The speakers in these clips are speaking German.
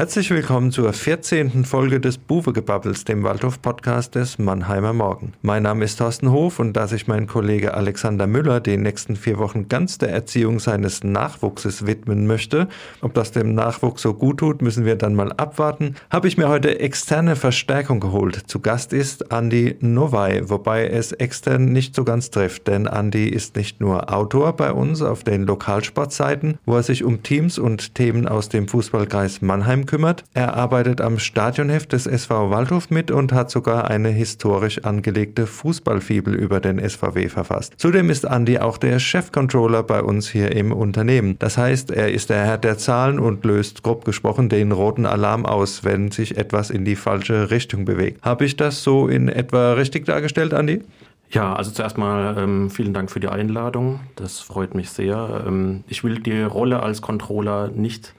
Herzlich willkommen zur 14. Folge des Buwegebabbels, dem Waldhof-Podcast des Mannheimer Morgen. Mein Name ist Thorsten Hof und da sich mein Kollege Alexander Müller den nächsten vier Wochen ganz der Erziehung seines Nachwuchses widmen möchte, ob das dem Nachwuchs so gut tut, müssen wir dann mal abwarten, habe ich mir heute externe Verstärkung geholt. Zu Gast ist Andy Nowai, wobei es extern nicht so ganz trifft, denn Andy ist nicht nur Autor bei uns auf den Lokalsportseiten, wo er sich um Teams und Themen aus dem Fußballkreis Mannheim kümmert. Er arbeitet am Stadionheft des SV Waldhof mit und hat sogar eine historisch angelegte Fußballfibel über den SVW verfasst. Zudem ist Andy auch der Chefcontroller bei uns hier im Unternehmen. Das heißt, er ist der Herr der Zahlen und löst grob gesprochen den roten Alarm aus, wenn sich etwas in die falsche Richtung bewegt. Habe ich das so in etwa richtig dargestellt, Andy? Ja, also zuerst mal ähm, vielen Dank für die Einladung. Das freut mich sehr. Ähm, ich will die Rolle als Controller nicht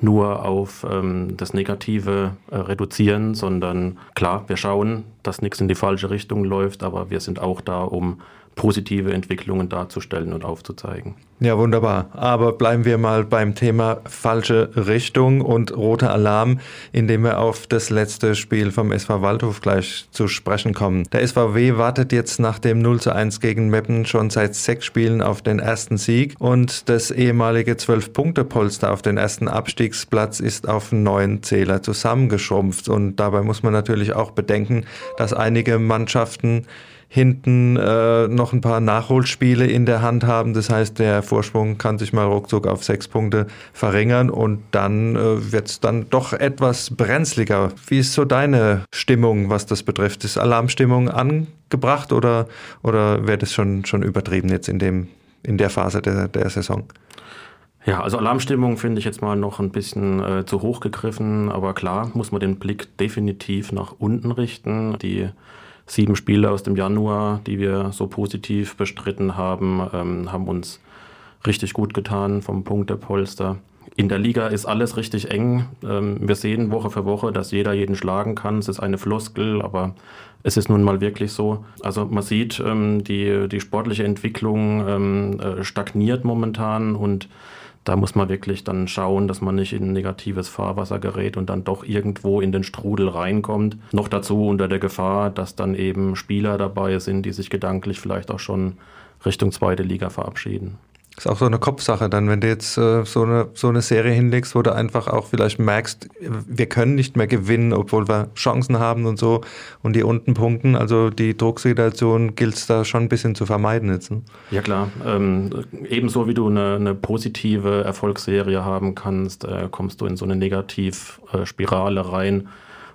nur auf ähm, das Negative äh, reduzieren, sondern klar, wir schauen, dass nichts in die falsche Richtung läuft, aber wir sind auch da, um positive Entwicklungen darzustellen und aufzuzeigen. Ja, wunderbar. Aber bleiben wir mal beim Thema falsche Richtung und roter Alarm, indem wir auf das letzte Spiel vom SV Waldhof gleich zu sprechen kommen. Der SVW wartet jetzt nach dem 0 zu 1 gegen Meppen schon seit sechs Spielen auf den ersten Sieg und das ehemalige 12-Punkte-Polster auf den ersten Abstiegsplatz ist auf neun Zähler zusammengeschrumpft und dabei muss man natürlich auch bedenken, dass einige Mannschaften hinten äh, noch ein paar Nachholspiele in der Hand haben. Das heißt, der Vorsprung kann sich mal ruckzuck auf sechs Punkte verringern und dann äh, wird es dann doch etwas brenzliger. Wie ist so deine Stimmung, was das betrifft? Ist Alarmstimmung angebracht oder, oder wird es schon, schon übertrieben jetzt in, dem, in der Phase der, der Saison? Ja, also Alarmstimmung finde ich jetzt mal noch ein bisschen äh, zu hoch gegriffen, aber klar muss man den Blick definitiv nach unten richten. Die sieben Spiele aus dem Januar, die wir so positiv bestritten haben, ähm, haben uns richtig gut getan vom Punktepolster. In der Liga ist alles richtig eng. Ähm, wir sehen Woche für Woche, dass jeder jeden schlagen kann. Es ist eine Floskel, aber es ist nun mal wirklich so. Also man sieht, ähm, die, die sportliche Entwicklung ähm, äh, stagniert momentan und da muss man wirklich dann schauen, dass man nicht in negatives Fahrwasser gerät und dann doch irgendwo in den Strudel reinkommt. Noch dazu unter der Gefahr, dass dann eben Spieler dabei sind, die sich gedanklich vielleicht auch schon Richtung zweite Liga verabschieden. Ist auch so eine Kopfsache dann, wenn du jetzt äh, so, eine, so eine Serie hinlegst, wo du einfach auch vielleicht merkst, wir können nicht mehr gewinnen, obwohl wir Chancen haben und so und die unten punkten. Also die Drucksituation gilt es da schon ein bisschen zu vermeiden jetzt. Ne? Ja klar, ähm, ebenso wie du eine, eine, positive Erfolgsserie haben kannst, äh, kommst du in so eine Negativspirale rein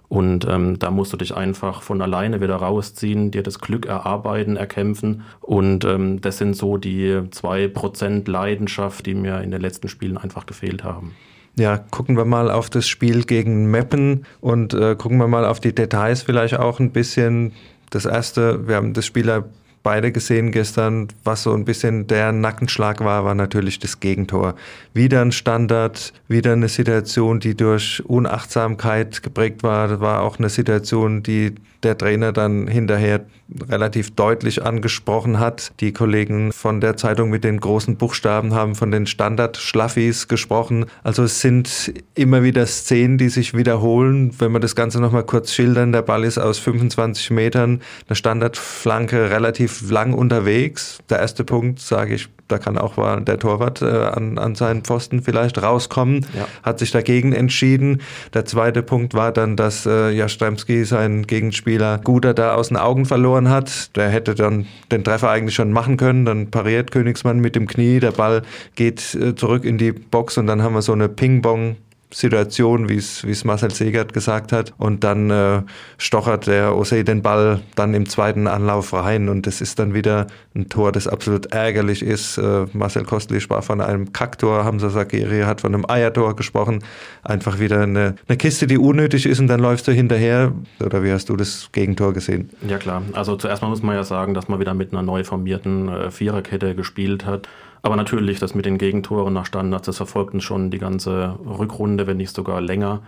und ähm, da musst du dich einfach von alleine wieder rausziehen, dir das Glück erarbeiten, erkämpfen. Und ähm, das sind so die zwei Prozent Leidenschaft, die mir in den letzten Spielen einfach gefehlt haben. Ja, gucken wir mal auf das Spiel gegen Meppen und äh, gucken wir mal auf die Details vielleicht auch ein bisschen. Das erste, wir haben das Spiel ja beide gesehen gestern, was so ein bisschen der Nackenschlag war, war natürlich das Gegentor. Wieder ein Standard, wieder eine Situation, die durch Unachtsamkeit geprägt war. Das war auch eine Situation, die der Trainer dann hinterher relativ deutlich angesprochen hat. Die Kollegen von der Zeitung mit den großen Buchstaben haben von den Standard-Schlaffis gesprochen. Also es sind immer wieder Szenen, die sich wiederholen. Wenn wir das Ganze nochmal kurz schildern, der Ball ist aus 25 Metern, eine Standardflanke relativ lang unterwegs. Der erste Punkt, sage ich, da kann auch mal der Torwart äh, an, an seinen Pfosten vielleicht rauskommen, ja. hat sich dagegen entschieden. Der zweite Punkt war dann, dass äh, Jastremski seinen Gegenspieler Guter da aus den Augen verloren hat. Der hätte dann den Treffer eigentlich schon machen können. Dann pariert Königsmann mit dem Knie, der Ball geht äh, zurück in die Box und dann haben wir so eine Ping-Pong- Situation, wie es Marcel Segert gesagt hat. Und dann äh, stochert der Osei den Ball dann im zweiten Anlauf rein. Und das ist dann wieder ein Tor, das absolut ärgerlich ist. Äh, Marcel Kostli sprach von einem Kacktor, Hamza Sakiri hat von einem Eiertor gesprochen. Einfach wieder eine, eine Kiste, die unnötig ist und dann läufst du hinterher. Oder wie hast du das Gegentor gesehen? Ja klar, also zuerst mal muss man ja sagen, dass man wieder mit einer neu formierten äh, Viererkette gespielt hat. Aber natürlich, das mit den Gegentoren nach Standards, das verfolgt uns schon die ganze Rückrunde, wenn nicht sogar länger.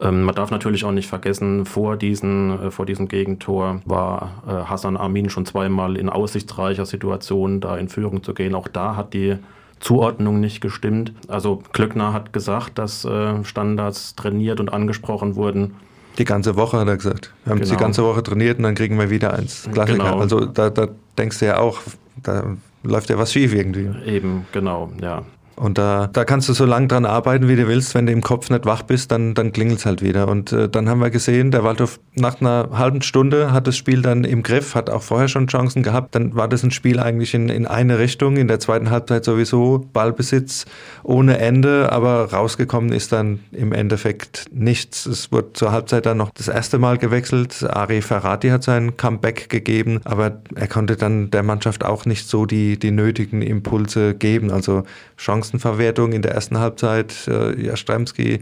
Ähm, man darf natürlich auch nicht vergessen, vor, diesen, äh, vor diesem Gegentor war äh, Hassan Amin schon zweimal in aussichtsreicher Situation, da in Führung zu gehen. Auch da hat die Zuordnung nicht gestimmt. Also Klöckner hat gesagt, dass äh, Standards trainiert und angesprochen wurden. Die ganze Woche hat er gesagt. Wir haben genau. die ganze Woche trainiert und dann kriegen wir wieder eins. Klassiker. Genau. Also da, da denkst du ja auch, da läuft ja was schief irgendwie. Eben, genau, ja. Und da, da kannst du so lange dran arbeiten, wie du willst. Wenn du im Kopf nicht wach bist, dann, dann klingelt es halt wieder. Und äh, dann haben wir gesehen, der Waldhof nach einer halben Stunde hat das Spiel dann im Griff, hat auch vorher schon Chancen gehabt. Dann war das ein Spiel eigentlich in, in eine Richtung. In der zweiten Halbzeit sowieso Ballbesitz ohne Ende, aber rausgekommen ist dann im Endeffekt nichts. Es wurde zur Halbzeit dann noch das erste Mal gewechselt. Ari Ferrati hat sein Comeback gegeben, aber er konnte dann der Mannschaft auch nicht so die, die nötigen Impulse geben. Also Chancen Chancenverwertung in der ersten Halbzeit. Äh, Jastremski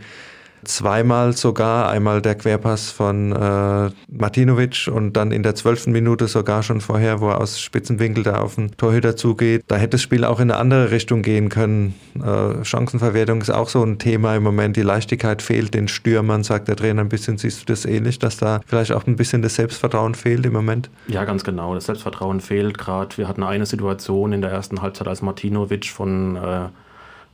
zweimal sogar, einmal der Querpass von äh, Martinovic und dann in der zwölften Minute sogar schon vorher, wo er aus Spitzenwinkel da auf den Torhüter zugeht. Da hätte das Spiel auch in eine andere Richtung gehen können. Äh, Chancenverwertung ist auch so ein Thema im Moment. Die Leichtigkeit fehlt den Stürmern, sagt der Trainer ein bisschen. Siehst du das ähnlich, dass da vielleicht auch ein bisschen das Selbstvertrauen fehlt im Moment? Ja, ganz genau. Das Selbstvertrauen fehlt gerade. Wir hatten eine Situation in der ersten Halbzeit, als Martinovic von äh,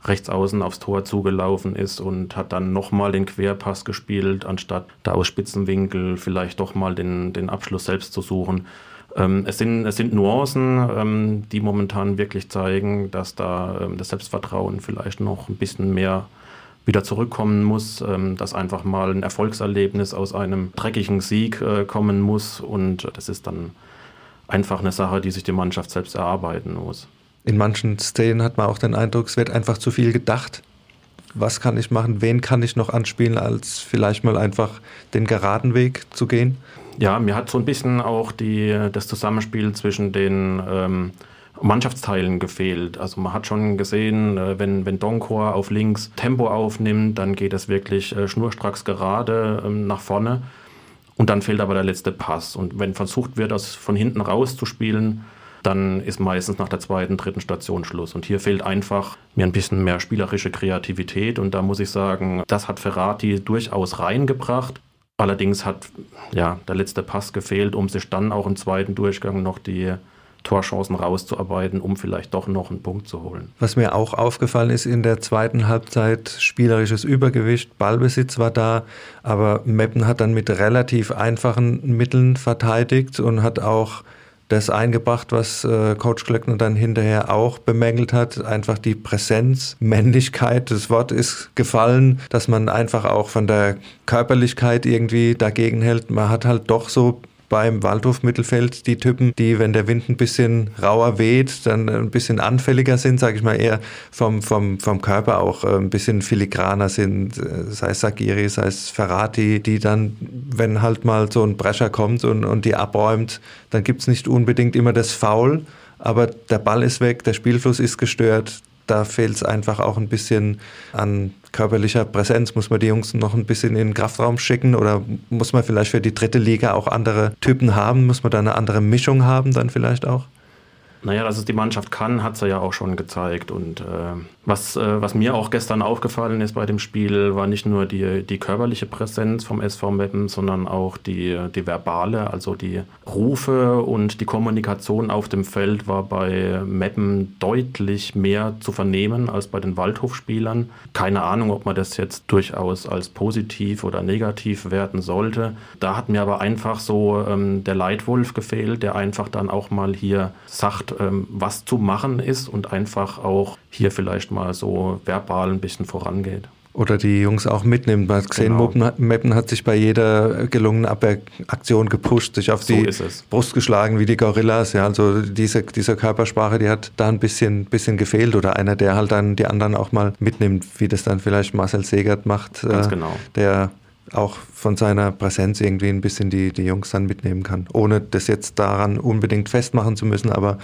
rechts außen aufs Tor zugelaufen ist und hat dann nochmal den Querpass gespielt, anstatt da aus Spitzenwinkel vielleicht doch mal den, den Abschluss selbst zu suchen. Ähm, es, sind, es sind Nuancen, ähm, die momentan wirklich zeigen, dass da ähm, das Selbstvertrauen vielleicht noch ein bisschen mehr wieder zurückkommen muss, ähm, dass einfach mal ein Erfolgserlebnis aus einem dreckigen Sieg äh, kommen muss und das ist dann einfach eine Sache, die sich die Mannschaft selbst erarbeiten muss in manchen Szenen hat man auch den Eindruck, es wird einfach zu viel gedacht. Was kann ich machen? Wen kann ich noch anspielen, als vielleicht mal einfach den geraden Weg zu gehen? Ja, mir hat so ein bisschen auch die, das Zusammenspiel zwischen den ähm, Mannschaftsteilen gefehlt. Also man hat schon gesehen, äh, wenn, wenn Donkor auf links Tempo aufnimmt, dann geht es wirklich äh, schnurstracks gerade ähm, nach vorne. Und dann fehlt aber der letzte Pass. Und wenn versucht wird, das von hinten raus zu spielen, dann ist meistens nach der zweiten, dritten Station Schluss. Und hier fehlt einfach mir ein bisschen mehr spielerische Kreativität. Und da muss ich sagen, das hat Ferrati durchaus reingebracht. Allerdings hat ja, der letzte Pass gefehlt, um sich dann auch im zweiten Durchgang noch die Torchancen rauszuarbeiten, um vielleicht doch noch einen Punkt zu holen. Was mir auch aufgefallen ist in der zweiten Halbzeit, spielerisches Übergewicht, Ballbesitz war da, aber Meppen hat dann mit relativ einfachen Mitteln verteidigt und hat auch das eingebracht, was äh, Coach Glöckner dann hinterher auch bemängelt hat. Einfach die Präsenz, Männlichkeit. Das Wort ist gefallen, dass man einfach auch von der Körperlichkeit irgendwie dagegen hält. Man hat halt doch so beim Waldhof-Mittelfeld die Typen, die, wenn der Wind ein bisschen rauer weht, dann ein bisschen anfälliger sind, sage ich mal, eher vom, vom, vom Körper auch äh, ein bisschen filigraner sind, äh, sei es Sagiri, sei es Ferrati, die dann, wenn halt mal so ein Brescher kommt und, und die abräumt, dann gibt es nicht unbedingt immer das Foul, aber der Ball ist weg, der Spielfluss ist gestört, da fehlt es einfach auch ein bisschen an körperlicher Präsenz. Muss man die Jungs noch ein bisschen in den Kraftraum schicken oder muss man vielleicht für die dritte Liga auch andere Typen haben? Muss man da eine andere Mischung haben dann vielleicht auch? Naja, dass es die Mannschaft kann, hat sie ja auch schon gezeigt. Und äh, was, äh, was mir auch gestern aufgefallen ist bei dem Spiel, war nicht nur die, die körperliche Präsenz vom SV Meppen, sondern auch die, die verbale, also die Rufe und die Kommunikation auf dem Feld war bei Meppen deutlich mehr zu vernehmen als bei den Waldhofspielern. Keine Ahnung, ob man das jetzt durchaus als positiv oder negativ werten sollte. Da hat mir aber einfach so ähm, der Leitwolf gefehlt, der einfach dann auch mal hier sagt, ähm, was zu machen ist und einfach auch hier vielleicht mal so verbal ein bisschen vorangeht. Oder die Jungs auch mitnimmt. Hat gesehen, genau. Hat sich bei jeder gelungenen Abwehraktion gepusht, sich auf die so Brust geschlagen wie die Gorillas. Ja, also diese, diese Körpersprache, die hat da ein bisschen, bisschen gefehlt. Oder einer, der halt dann die anderen auch mal mitnimmt, wie das dann vielleicht Marcel Segert macht. Ganz äh, genau. Der auch von seiner Präsenz irgendwie ein bisschen die, die Jungs dann mitnehmen kann. Ohne das jetzt daran unbedingt festmachen zu müssen, aber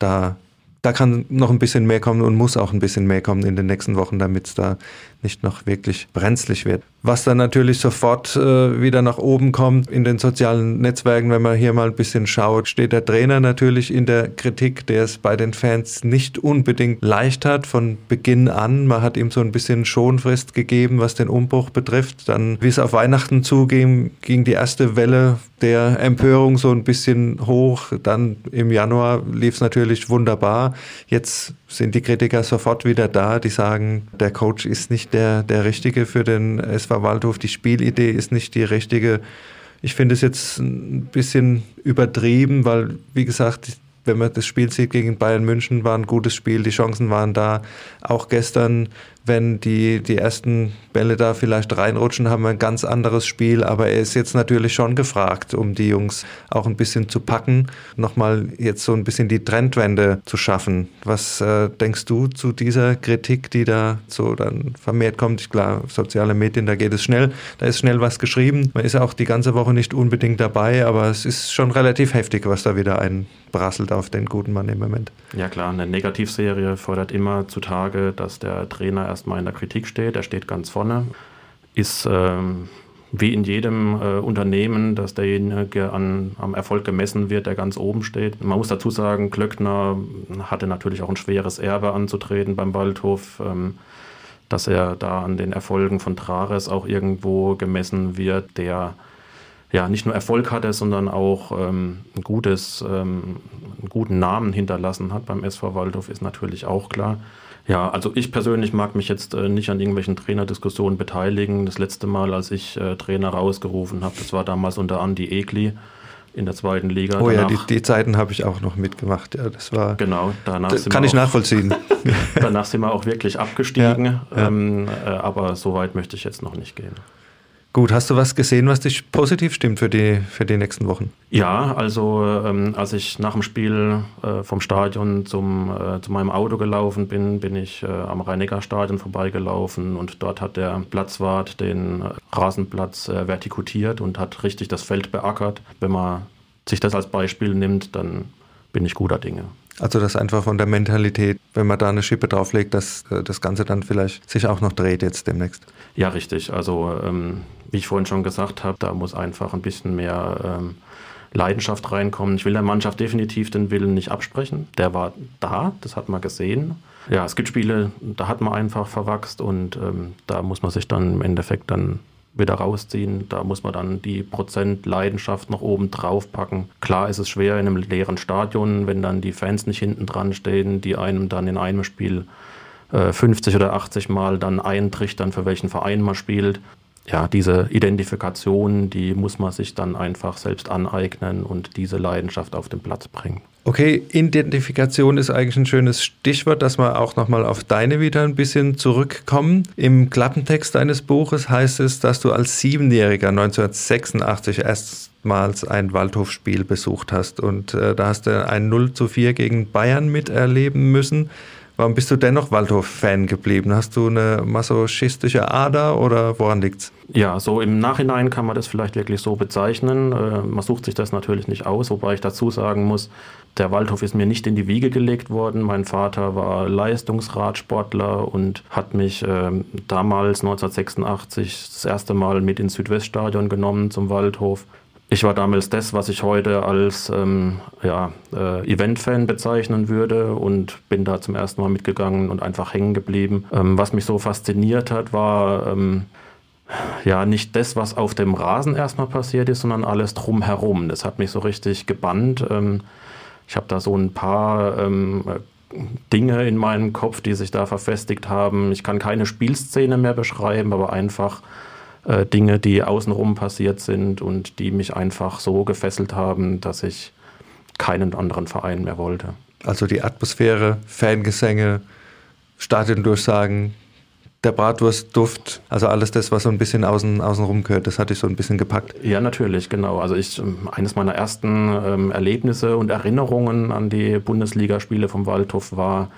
da, da kann noch ein bisschen mehr kommen und muss auch ein bisschen mehr kommen in den nächsten Wochen, damit es da nicht noch wirklich brenzlig wird. Was dann natürlich sofort äh, wieder nach oben kommt in den sozialen Netzwerken, wenn man hier mal ein bisschen schaut, steht der Trainer natürlich in der Kritik, der es bei den Fans nicht unbedingt leicht hat von Beginn an. Man hat ihm so ein bisschen Schonfrist gegeben, was den Umbruch betrifft. Dann, wie es auf Weihnachten zuging, ging die erste Welle der Empörung so ein bisschen hoch. Dann im Januar lief es natürlich wunderbar. Jetzt sind die Kritiker sofort wieder da, die sagen, der Coach ist nicht der, der Richtige für den SV Waldhof, die Spielidee ist nicht die richtige. Ich finde es jetzt ein bisschen übertrieben, weil, wie gesagt, wenn man das Spiel sieht gegen Bayern München, war ein gutes Spiel, die Chancen waren da. Auch gestern wenn die, die ersten Bälle da vielleicht reinrutschen, haben wir ein ganz anderes Spiel. Aber er ist jetzt natürlich schon gefragt, um die Jungs auch ein bisschen zu packen, nochmal jetzt so ein bisschen die Trendwende zu schaffen. Was äh, denkst du zu dieser Kritik, die da so dann vermehrt kommt? Klar, soziale Medien, da geht es schnell, da ist schnell was geschrieben. Man ist auch die ganze Woche nicht unbedingt dabei, aber es ist schon relativ heftig, was da wieder einbrasselt auf den guten Mann im Moment. Ja klar, eine Negativserie fordert immer zutage, dass der Trainer erstmal in der Kritik steht. Er steht ganz vorne, ist ähm, wie in jedem äh, Unternehmen, dass derjenige an, am Erfolg gemessen wird, der ganz oben steht. Man muss dazu sagen, Klöckner hatte natürlich auch ein schweres Erbe anzutreten beim Waldhof, ähm, dass er da an den Erfolgen von Trares auch irgendwo gemessen wird, der ja nicht nur Erfolg hatte, sondern auch ähm, ein gutes, ähm, einen guten Namen hinterlassen hat beim SV Waldhof, ist natürlich auch klar. Ja, also ich persönlich mag mich jetzt äh, nicht an irgendwelchen Trainerdiskussionen beteiligen. Das letzte Mal, als ich äh, Trainer rausgerufen habe, das war damals unter Andi Egli in der zweiten Liga. Oh danach, ja, die, die Zeiten habe ich auch noch mitgemacht. Ja, das war. Genau, danach das kann ich auch, nachvollziehen. danach sind wir auch wirklich abgestiegen, ja, ja. Ähm, äh, aber so weit möchte ich jetzt noch nicht gehen. Gut, hast du was gesehen, was dich positiv stimmt für die, für die nächsten Wochen? Ja, also ähm, als ich nach dem Spiel äh, vom Stadion zum, äh, zu meinem Auto gelaufen bin, bin ich äh, am Rhein-Neckar-Stadion vorbeigelaufen und dort hat der Platzwart den Rasenplatz äh, vertikutiert und hat richtig das Feld beackert. Wenn man sich das als Beispiel nimmt, dann bin ich guter Dinge. Also das einfach von der Mentalität, wenn man da eine Schippe drauflegt, dass äh, das Ganze dann vielleicht sich auch noch dreht jetzt demnächst. Ja, richtig. Also ähm, wie ich vorhin schon gesagt habe, da muss einfach ein bisschen mehr ähm, Leidenschaft reinkommen. Ich will der Mannschaft definitiv den Willen nicht absprechen. Der war da, das hat man gesehen. Ja, es gibt Spiele, da hat man einfach verwachst und ähm, da muss man sich dann im Endeffekt dann wieder rausziehen. Da muss man dann die Prozent Leidenschaft noch oben drauf packen. Klar ist es schwer in einem leeren Stadion, wenn dann die Fans nicht hinten dran stehen, die einem dann in einem Spiel 50 äh, oder 80 Mal dann eintrichtern, für welchen Verein man spielt ja, diese Identifikation, die muss man sich dann einfach selbst aneignen und diese Leidenschaft auf den Platz bringen. Okay, Identifikation ist eigentlich ein schönes Stichwort, dass wir auch nochmal auf deine wieder ein bisschen zurückkommen. Im Klappentext deines Buches heißt es, dass du als Siebenjähriger 1986 erstmals ein Waldhofspiel besucht hast und äh, da hast du ein 0 zu 4 gegen Bayern miterleben müssen. Warum bist du dennoch Waldhof-Fan geblieben? Hast du eine masochistische Ader oder woran liegt's? Ja, so im Nachhinein kann man das vielleicht wirklich so bezeichnen. Äh, man sucht sich das natürlich nicht aus, wobei ich dazu sagen muss, der Waldhof ist mir nicht in die Wiege gelegt worden. Mein Vater war Leistungsradsportler und hat mich äh, damals 1986 das erste Mal mit ins Südweststadion genommen zum Waldhof. Ich war damals das, was ich heute als ähm, ja, äh, Event-Fan bezeichnen würde und bin da zum ersten Mal mitgegangen und einfach hängen geblieben. Ähm, was mich so fasziniert hat, war ähm, ja nicht das, was auf dem Rasen erstmal passiert ist, sondern alles drumherum. Das hat mich so richtig gebannt. Ähm, ich habe da so ein paar ähm, Dinge in meinem Kopf, die sich da verfestigt haben. Ich kann keine Spielszene mehr beschreiben, aber einfach äh, Dinge, die außenrum passiert sind und die mich einfach so gefesselt haben, dass ich keinen anderen Verein mehr wollte. Also die Atmosphäre, Fangesänge, Stadiondurchsagen, der Bratwurstduft, also alles das, was so ein bisschen außen, außenrum gehört, das hatte ich so ein bisschen gepackt. Ja, natürlich, genau. Also ich, ähm, eines meiner ersten ähm, Erlebnisse und Erinnerungen an die Bundesligaspiele vom Waldhof war,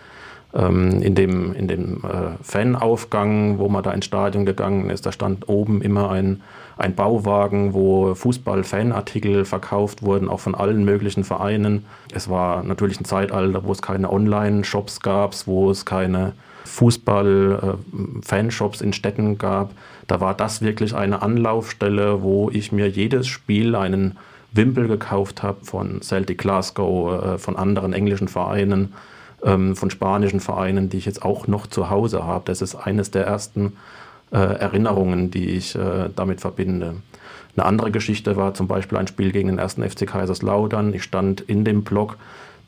ähm, in dem, in dem äh, Fanaufgang, wo man da ins Stadion gegangen ist, da stand oben immer ein, ein Bauwagen, wo Fußball-Fanartikel verkauft wurden, auch von allen möglichen Vereinen. Es war natürlich ein Zeitalter, wo es keine Online-Shops gab, wo es keine Fußball-Fanshops in Städten gab. Da war das wirklich eine Anlaufstelle, wo ich mir jedes Spiel einen Wimpel gekauft habe von Celtic Glasgow, von anderen englischen Vereinen, ähm, von spanischen Vereinen, die ich jetzt auch noch zu Hause habe. Das ist eines der ersten Erinnerungen, die ich damit verbinde. Eine andere Geschichte war zum Beispiel ein Spiel gegen den ersten FC Kaiserslautern. Ich stand in dem Block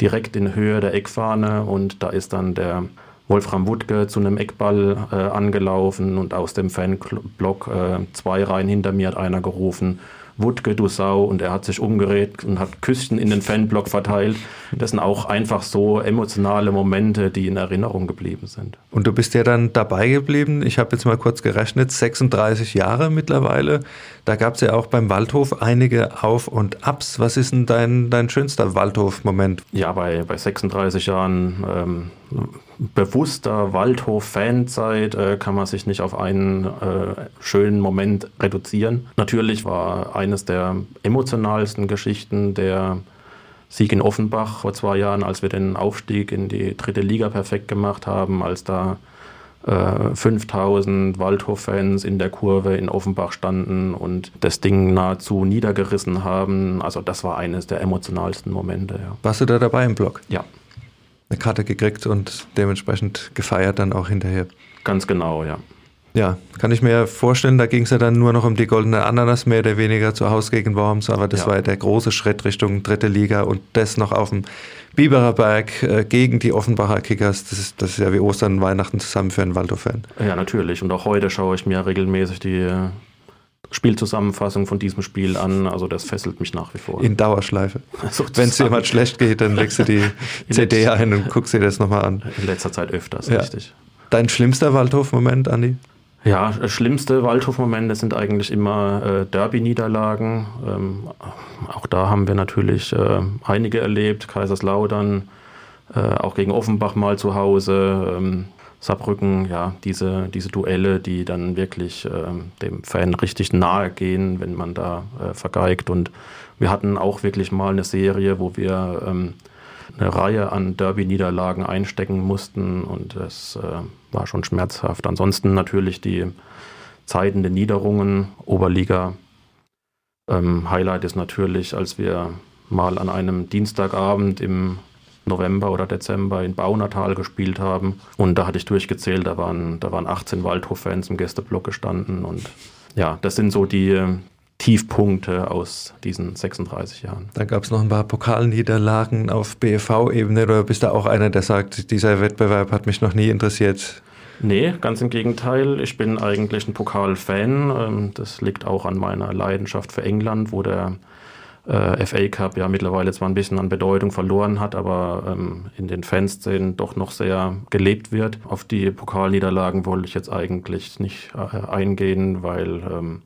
direkt in Höhe der Eckfahne und da ist dann der Wolfram Wuttke zu einem Eckball äh, angelaufen und aus dem Fanblock äh, zwei Reihen hinter mir hat einer gerufen, Wutke, du Sau, und er hat sich umgedreht und hat Küsschen in den Fanblock verteilt. Das sind auch einfach so emotionale Momente, die in Erinnerung geblieben sind. Und du bist ja dann dabei geblieben. Ich habe jetzt mal kurz gerechnet, 36 Jahre mittlerweile. Da gab es ja auch beim Waldhof einige Auf- und Abs. Was ist denn dein, dein schönster Waldhof-Moment? Ja, bei, bei 36 Jahren ähm, bewusster Waldhof-Fanzeit äh, kann man sich nicht auf einen äh, schönen Moment reduzieren. Natürlich war eines der emotionalsten Geschichten der Sieg in Offenbach vor zwei Jahren, als wir den Aufstieg in die dritte Liga perfekt gemacht haben, als da äh, 5000 Waldhof-Fans in der Kurve in Offenbach standen und das Ding nahezu niedergerissen haben. Also das war eines der emotionalsten Momente. Ja. Warst du da dabei im Blog? Ja eine Karte gekriegt und dementsprechend gefeiert dann auch hinterher. Ganz genau, ja. Ja, kann ich mir vorstellen, da ging es ja dann nur noch um die goldene Ananas, mehr oder weniger zu Hause gegen Worms, aber das ja. war ja der große Schritt Richtung dritte Liga und das noch auf dem Biberer Berg äh, gegen die Offenbacher Kickers. Das ist, das ist ja wie Ostern und Weihnachten zusammen für einen Waldhof-Fan. Ja, natürlich. Und auch heute schaue ich mir regelmäßig die Spielzusammenfassung von diesem Spiel an. Also das fesselt mich nach wie vor. In Dauerschleife. Wenn es jemand schlecht geht, dann legst du die CD ein und guckst dir das nochmal an. In letzter Zeit öfters, ja. richtig. Dein schlimmster Waldhof-Moment, Andi? Ja, schlimmste Waldhof-Momente sind eigentlich immer äh, Derby-Niederlagen. Ähm, auch da haben wir natürlich äh, einige erlebt. Kaiserslautern, äh, auch gegen Offenbach mal zu Hause. Ähm, Saarbrücken, ja, diese, diese Duelle, die dann wirklich äh, dem Fan richtig nahe gehen, wenn man da äh, vergeigt. Und wir hatten auch wirklich mal eine Serie, wo wir ähm, eine Reihe an Derby-Niederlagen einstecken mussten und das äh, war schon schmerzhaft. Ansonsten natürlich die Zeiten der Niederungen, Oberliga. Ähm, Highlight ist natürlich, als wir mal an einem Dienstagabend im November oder Dezember in Baunatal gespielt haben. Und da hatte ich durchgezählt, da waren, da waren 18 Waldhof-Fans im Gästeblock gestanden. Und ja, das sind so die äh, Tiefpunkte aus diesen 36 Jahren. Da gab es noch ein paar Pokalniederlagen auf BFV-Ebene oder bist du auch einer, der sagt, dieser Wettbewerb hat mich noch nie interessiert? Nee, ganz im Gegenteil. Ich bin eigentlich ein Pokalfan. Ähm, das liegt auch an meiner Leidenschaft für England, wo der äh, FA Cup ja mittlerweile zwar ein bisschen an Bedeutung verloren hat, aber ähm, in den Fanszenen doch noch sehr gelebt wird. Auf die Pokalniederlagen wollte ich jetzt eigentlich nicht äh, eingehen, weil ähm,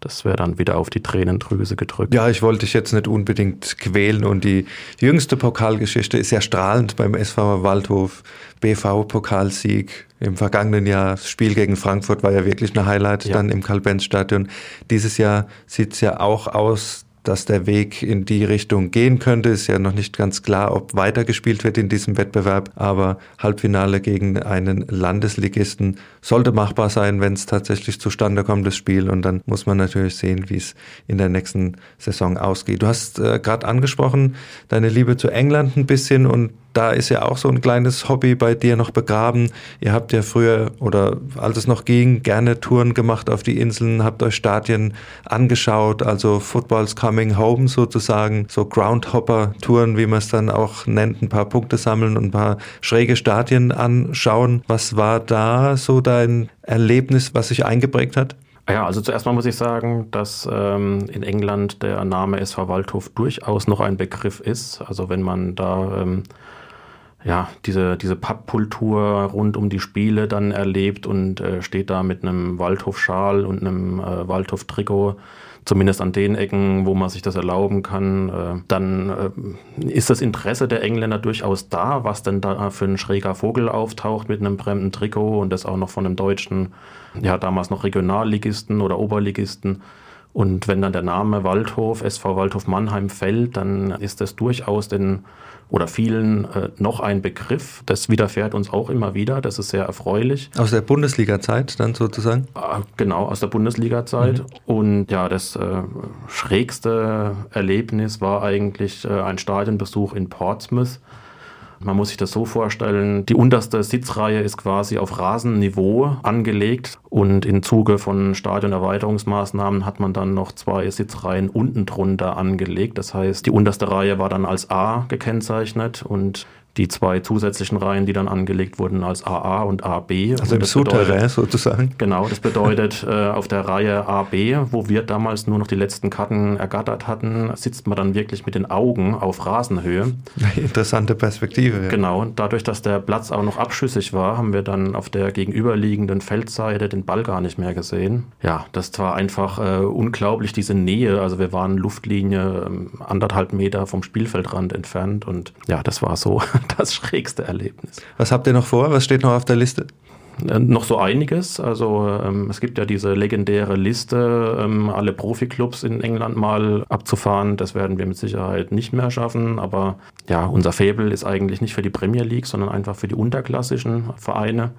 das wäre dann wieder auf die Tränendrüse gedrückt. Ja, ich wollte dich jetzt nicht unbedingt quälen und die jüngste Pokalgeschichte ist ja strahlend beim SV Waldhof. BV-Pokalsieg im vergangenen Jahr. Das Spiel gegen Frankfurt war ja wirklich ein Highlight ja. dann im Karl-Benz-Stadion. Dieses Jahr sieht es ja auch aus, dass der Weg in die Richtung gehen könnte. Ist ja noch nicht ganz klar, ob weitergespielt wird in diesem Wettbewerb, aber Halbfinale gegen einen Landesligisten sollte machbar sein, wenn es tatsächlich zustande kommt, das Spiel. Und dann muss man natürlich sehen, wie es in der nächsten Saison ausgeht. Du hast äh, gerade angesprochen, deine Liebe zu England ein bisschen und da ist ja auch so ein kleines Hobby bei dir noch begraben. Ihr habt ja früher oder als es noch ging, gerne Touren gemacht auf die Inseln, habt euch Stadien angeschaut, also Football's Coming Home sozusagen, so Groundhopper-Touren, wie man es dann auch nennt, ein paar Punkte sammeln und ein paar schräge Stadien anschauen. Was war da so dein Erlebnis, was sich eingeprägt hat? Ja, also zuerst mal muss ich sagen, dass ähm, in England der Name SV Waldhof durchaus noch ein Begriff ist. Also wenn man da ähm, ja, diese, diese Pappkultur rund um die Spiele dann erlebt und äh, steht da mit einem Waldhof-Schal und einem äh, Waldhof-Trikot, zumindest an den Ecken, wo man sich das erlauben kann, äh, dann äh, ist das Interesse der Engländer durchaus da, was denn da für ein schräger Vogel auftaucht mit einem fremden Trikot und das auch noch von einem deutschen, ja, damals noch Regionalligisten oder Oberligisten. Und wenn dann der Name Waldhof, SV Waldhof Mannheim fällt, dann ist das durchaus den oder vielen äh, noch ein Begriff. Das widerfährt uns auch immer wieder. Das ist sehr erfreulich. Aus der Bundesliga-Zeit dann sozusagen? Äh, genau, aus der Bundesliga-Zeit. Mhm. Und ja, das äh, schrägste Erlebnis war eigentlich äh, ein Stadionbesuch in Portsmouth man muss sich das so vorstellen, die unterste Sitzreihe ist quasi auf Rasenniveau angelegt und im Zuge von Stadionerweiterungsmaßnahmen hat man dann noch zwei Sitzreihen unten drunter angelegt. Das heißt, die unterste Reihe war dann als A gekennzeichnet und die zwei zusätzlichen Reihen, die dann angelegt wurden als AA und AB. Also im Souterrain sozusagen. Genau, das bedeutet, äh, auf der Reihe AB, wo wir damals nur noch die letzten Karten ergattert hatten, sitzt man dann wirklich mit den Augen auf Rasenhöhe. Interessante Perspektive. Ja. Genau, dadurch, dass der Platz auch noch abschüssig war, haben wir dann auf der gegenüberliegenden Feldseite den Ball gar nicht mehr gesehen. Ja, das war einfach äh, unglaublich, diese Nähe. Also wir waren Luftlinie äh, anderthalb Meter vom Spielfeldrand entfernt und ja, das war so das schrägste Erlebnis. Was habt ihr noch vor? Was steht noch auf der Liste? Äh, noch so einiges. Also ähm, es gibt ja diese legendäre Liste, ähm, alle Profiklubs in England mal abzufahren. Das werden wir mit Sicherheit nicht mehr schaffen. Aber ja, unser Fable ist eigentlich nicht für die Premier League, sondern einfach für die unterklassischen Vereine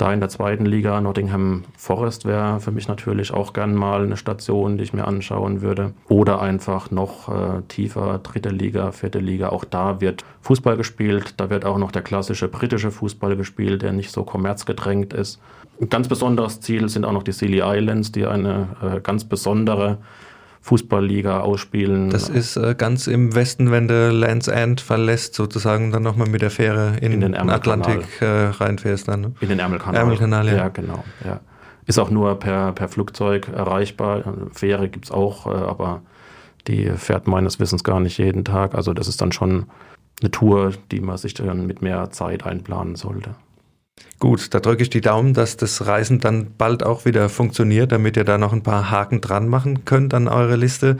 da in der zweiten Liga. Nottingham Forest wäre für mich natürlich auch gern mal eine Station, die ich mir anschauen würde. Oder einfach noch äh, tiefer, dritte Liga, vierte Liga. Auch da wird Fußball gespielt. Da wird auch noch der klassische britische Fußball gespielt, der nicht so kommerzgedrängt ist. Ein ganz besonderes Ziel sind auch noch die Scilly Islands, die eine äh, ganz besondere Fußballliga ausspielen. Das ist äh, ganz im Westen, wenn du Lands End verlässt, sozusagen dann nochmal mit der Fähre in, in den Atlantik äh, reinfährst. Dann, ne? In den Ärmelkanal. Ärmelkanal, ja. ja genau. Ja. Ist auch nur per, per Flugzeug erreichbar. Fähre gibt es auch, äh, aber die fährt meines Wissens gar nicht jeden Tag. Also das ist dann schon eine Tour, die man sich dann mit mehr Zeit einplanen sollte. Gut, da drücke ich die Daumen, dass das Reisen dann bald auch wieder funktioniert, damit ihr da noch ein paar Haken dran machen könnt an eure Liste.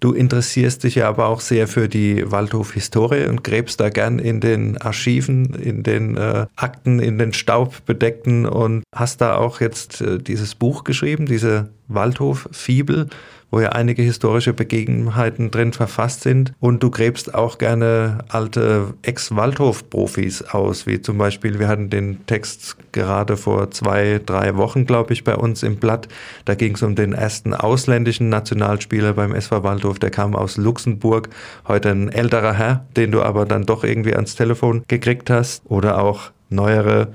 Du interessierst dich ja aber auch sehr für die Waldhof-Historie und gräbst da gern in den Archiven, in den äh, Akten, in den Staubbedeckten und hast da auch jetzt äh, dieses Buch geschrieben, diese Waldhof-Fibel wo ja einige historische Begebenheiten drin verfasst sind. Und du gräbst auch gerne alte Ex-Waldhof-Profis aus, wie zum Beispiel, wir hatten den Text gerade vor zwei, drei Wochen, glaube ich, bei uns im Blatt. Da ging es um den ersten ausländischen Nationalspieler beim SV Waldhof, der kam aus Luxemburg, heute ein älterer Herr, den du aber dann doch irgendwie ans Telefon gekriegt hast. Oder auch neuere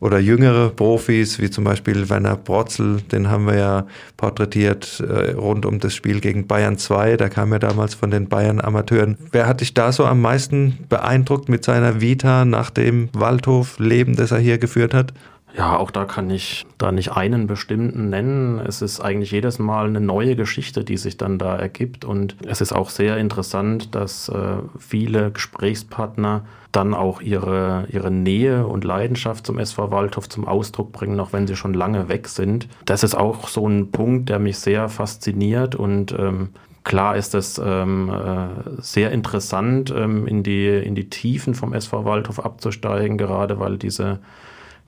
oder jüngere Profis, wie zum Beispiel Werner Brotzel, den haben wir ja porträtiert äh, rund um das Spiel gegen Bayern 2. Da kam er damals von den Bayern-Amateuren. Wer hat dich da so am meisten beeindruckt mit seiner Vita nach dem Waldhof-Leben, das er hier geführt hat? Ja, auch da kann ich da nicht einen bestimmten nennen. Es ist eigentlich jedes Mal eine neue Geschichte, die sich dann da ergibt. Und es ist auch sehr interessant, dass äh, viele Gesprächspartner dann auch ihre, ihre Nähe und Leidenschaft zum SV Waldhof zum Ausdruck bringen, auch wenn sie schon lange weg sind. Das ist auch so ein Punkt, der mich sehr fasziniert und ähm, Klar ist es ähm, äh, sehr interessant, ähm, in, die, in die Tiefen vom SV Waldhof abzusteigen, gerade weil diese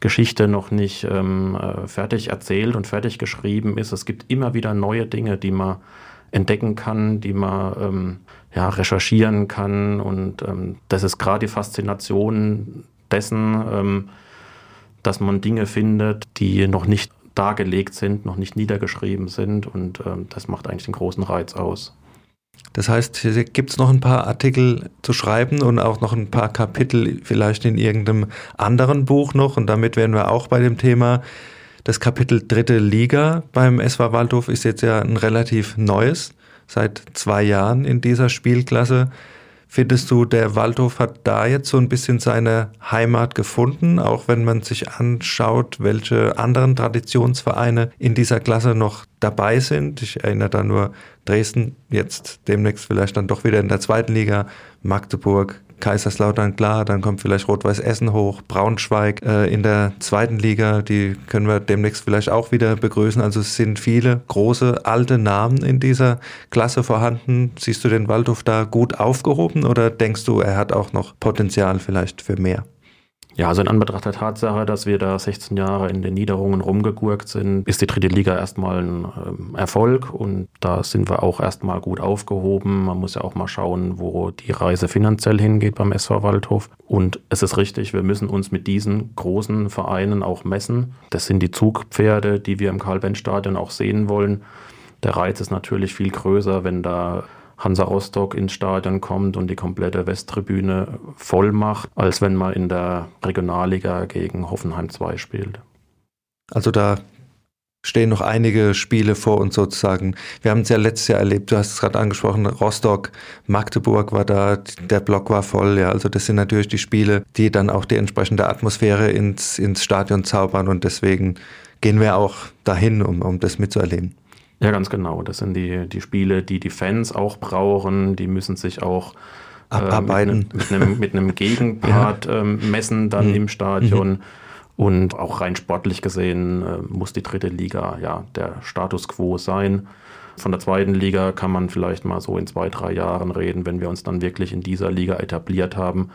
Geschichte noch nicht ähm, äh, fertig erzählt und fertig geschrieben ist. Es gibt immer wieder neue Dinge, die man entdecken kann, die man ähm, ja, recherchieren kann. Und ähm, das ist gerade die Faszination dessen, ähm, dass man Dinge findet, die noch nicht dargelegt sind, noch nicht niedergeschrieben sind. Und ähm, das macht eigentlich den großen Reiz aus. Das heißt, hier gibt es noch ein paar Artikel zu schreiben und auch noch ein paar Kapitel vielleicht in irgendeinem anderen Buch noch. Und damit wären wir auch bei dem Thema. Das Kapitel dritte Liga beim SV Waldhof ist jetzt ja ein relativ neues, seit zwei Jahren in dieser Spielklasse. Findest du, der Waldhof hat da jetzt so ein bisschen seine Heimat gefunden, auch wenn man sich anschaut, welche anderen Traditionsvereine in dieser Klasse noch dabei sind? Ich erinnere da nur Dresden, jetzt demnächst vielleicht dann doch wieder in der zweiten Liga, Magdeburg, Kaiserslautern, klar, dann kommt vielleicht Rot-Weiß Essen hoch, Braunschweig äh, in der zweiten Liga, die können wir demnächst vielleicht auch wieder begrüßen. Also es sind viele große, alte Namen in dieser Klasse vorhanden. Siehst du den Waldhof da gut aufgehoben oder denkst du, er hat auch noch Potenzial vielleicht für mehr? Ja, also in Anbetracht der Tatsache, dass wir da 16 Jahre in den Niederungen rumgegurkt sind, ist die dritte Liga erstmal ein ähm, Erfolg und da sind wir auch erstmal gut aufgehoben. Man muss ja auch mal schauen, wo die Reise finanziell hingeht beim SV Waldhof. Und es ist richtig, wir müssen uns mit diesen großen Vereinen auch messen. Das sind die Zugpferde, die wir im Karl-Benz-Stadion auch sehen wollen. Der Reiz ist natürlich viel größer, wenn da Hansa Rostock ins Stadion kommt und die komplette Westtribüne voll macht, als wenn man in der Regionalliga gegen Hoffenheim 2 spielt. Also da stehen noch einige Spiele vor uns sozusagen. Wir haben es ja letztes Jahr erlebt, du hast es gerade angesprochen, Rostock, Magdeburg war da, der Block war voll, ja. Also das sind natürlich die Spiele, die dann auch die entsprechende Atmosphäre ins, ins Stadion zaubern und deswegen gehen wir auch dahin, um, um das mitzuerleben. Ja, ganz genau. Das sind die, die Spiele, die die Fans auch brauchen. Die müssen sich auch äh, abarbeiten. mit, einem, mit einem Gegenpart ja. ähm, messen dann mhm. im Stadion. Mhm. Und auch rein sportlich gesehen äh, muss die dritte Liga ja der Status quo sein. Von der zweiten Liga kann man vielleicht mal so in zwei, drei Jahren reden, wenn wir uns dann wirklich in dieser Liga etabliert haben,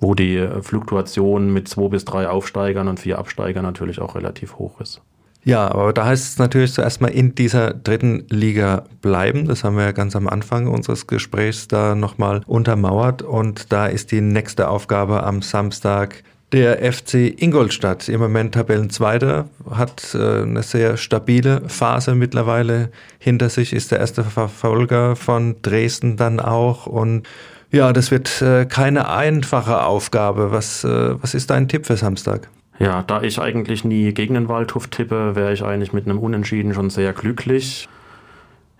wo die Fluktuation mit zwei bis drei Aufsteigern und vier Absteigern natürlich auch relativ hoch ist. Ja, aber da heißt es natürlich zuerst mal in dieser dritten Liga bleiben. Das haben wir ja ganz am Anfang unseres Gesprächs da nochmal untermauert. Und da ist die nächste Aufgabe am Samstag der FC Ingolstadt. Im Moment Tabellenzweiter, hat äh, eine sehr stabile Phase mittlerweile hinter sich, ist der erste Verfolger von Dresden dann auch. Und ja, das wird äh, keine einfache Aufgabe. Was, äh, was ist dein Tipp für Samstag? Ja, da ich eigentlich nie gegen den Waldhof tippe, wäre ich eigentlich mit einem Unentschieden schon sehr glücklich.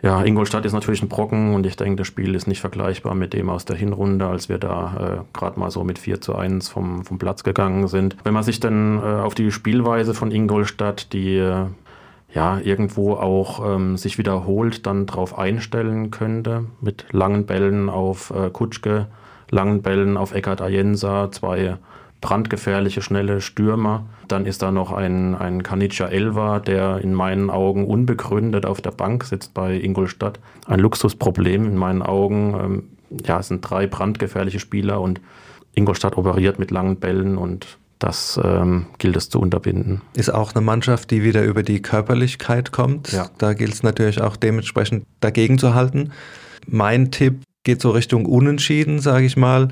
Ja, Ingolstadt ist natürlich ein Brocken und ich denke, das Spiel ist nicht vergleichbar mit dem aus der Hinrunde, als wir da äh, gerade mal so mit 4 zu 1 vom, vom Platz gegangen sind. Wenn man sich dann äh, auf die Spielweise von Ingolstadt, die äh, ja irgendwo auch ähm, sich wiederholt, dann drauf einstellen könnte, mit langen Bällen auf äh, Kutschke, langen Bällen auf Eckhard Ayensa, zwei brandgefährliche, schnelle Stürmer. Dann ist da noch ein, ein Kanica Elva, der in meinen Augen unbegründet auf der Bank sitzt bei Ingolstadt. Ein Luxusproblem in meinen Augen. Ähm, ja, es sind drei brandgefährliche Spieler und Ingolstadt operiert mit langen Bällen und das ähm, gilt es zu unterbinden. Ist auch eine Mannschaft, die wieder über die Körperlichkeit kommt. Ja. Da gilt es natürlich auch dementsprechend dagegen zu halten. Mein Tipp geht so Richtung Unentschieden, sage ich mal.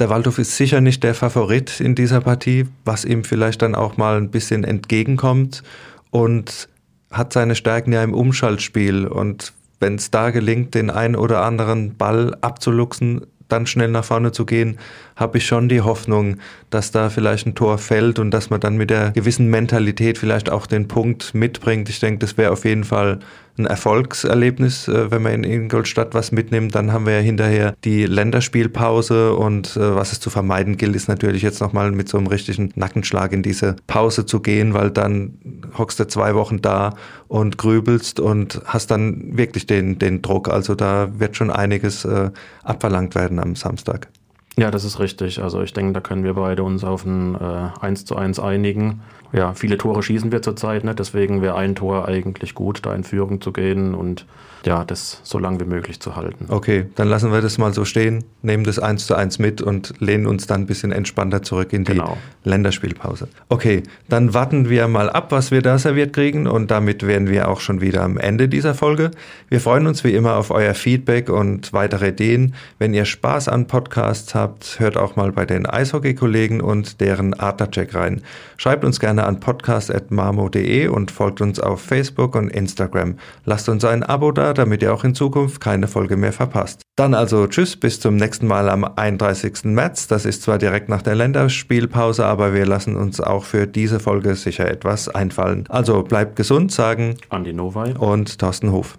Der Waldhof ist sicher nicht der Favorit in dieser Partie, was ihm vielleicht dann auch mal ein bisschen entgegenkommt und hat seine Stärken ja im Umschaltspiel. Und wenn es da gelingt, den einen oder anderen Ball abzuluxen, dann schnell nach vorne zu gehen, habe ich schon die Hoffnung, dass da vielleicht ein Tor fällt und dass man dann mit der gewissen Mentalität vielleicht auch den Punkt mitbringt. Ich denke, das wäre auf jeden Fall ein Erfolgserlebnis, äh, wenn man in Ingolstadt was mitnimmt. Dann haben wir ja hinterher die Länderspielpause und äh, was es zu vermeiden gilt, ist natürlich jetzt nochmal mit so einem richtigen Nackenschlag in diese Pause zu gehen, weil dann hockst du zwei Wochen da und grübelst und hast dann wirklich den, den Druck. Also da wird schon einiges äh, abverlangt werden am Samstag. Ja, das ist richtig. Also ich denke, da können wir beide uns auf ein äh, 1 zu 1 einigen. Ja, viele Tore schießen wir zurzeit nicht, deswegen wäre ein Tor eigentlich gut, da in Führung zu gehen und ja, das so lange wie möglich zu halten. Okay, dann lassen wir das mal so stehen, nehmen das 1 zu 1 mit und lehnen uns dann ein bisschen entspannter zurück in die genau. Länderspielpause. Okay, dann warten wir mal ab, was wir da serviert kriegen und damit wären wir auch schon wieder am Ende dieser Folge. Wir freuen uns wie immer auf euer Feedback und weitere Ideen. Wenn ihr Spaß an Podcasts habt, hört auch mal bei den Eishockey-Kollegen und deren Adlercheck rein. Schreibt uns gerne an podcast.marmo.de und folgt uns auf Facebook und Instagram. Lasst uns ein Abo da, damit ihr auch in Zukunft keine Folge mehr verpasst. Dann also tschüss, bis zum nächsten Mal am 31. März. Das ist zwar direkt nach der Länderspielpause, aber wir lassen uns auch für diese Folge sicher etwas einfallen. Also bleibt gesund, sagen Andi Noway und Thorsten Hof.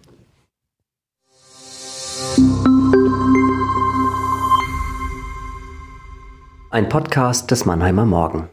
Ein Podcast des Mannheimer Morgen.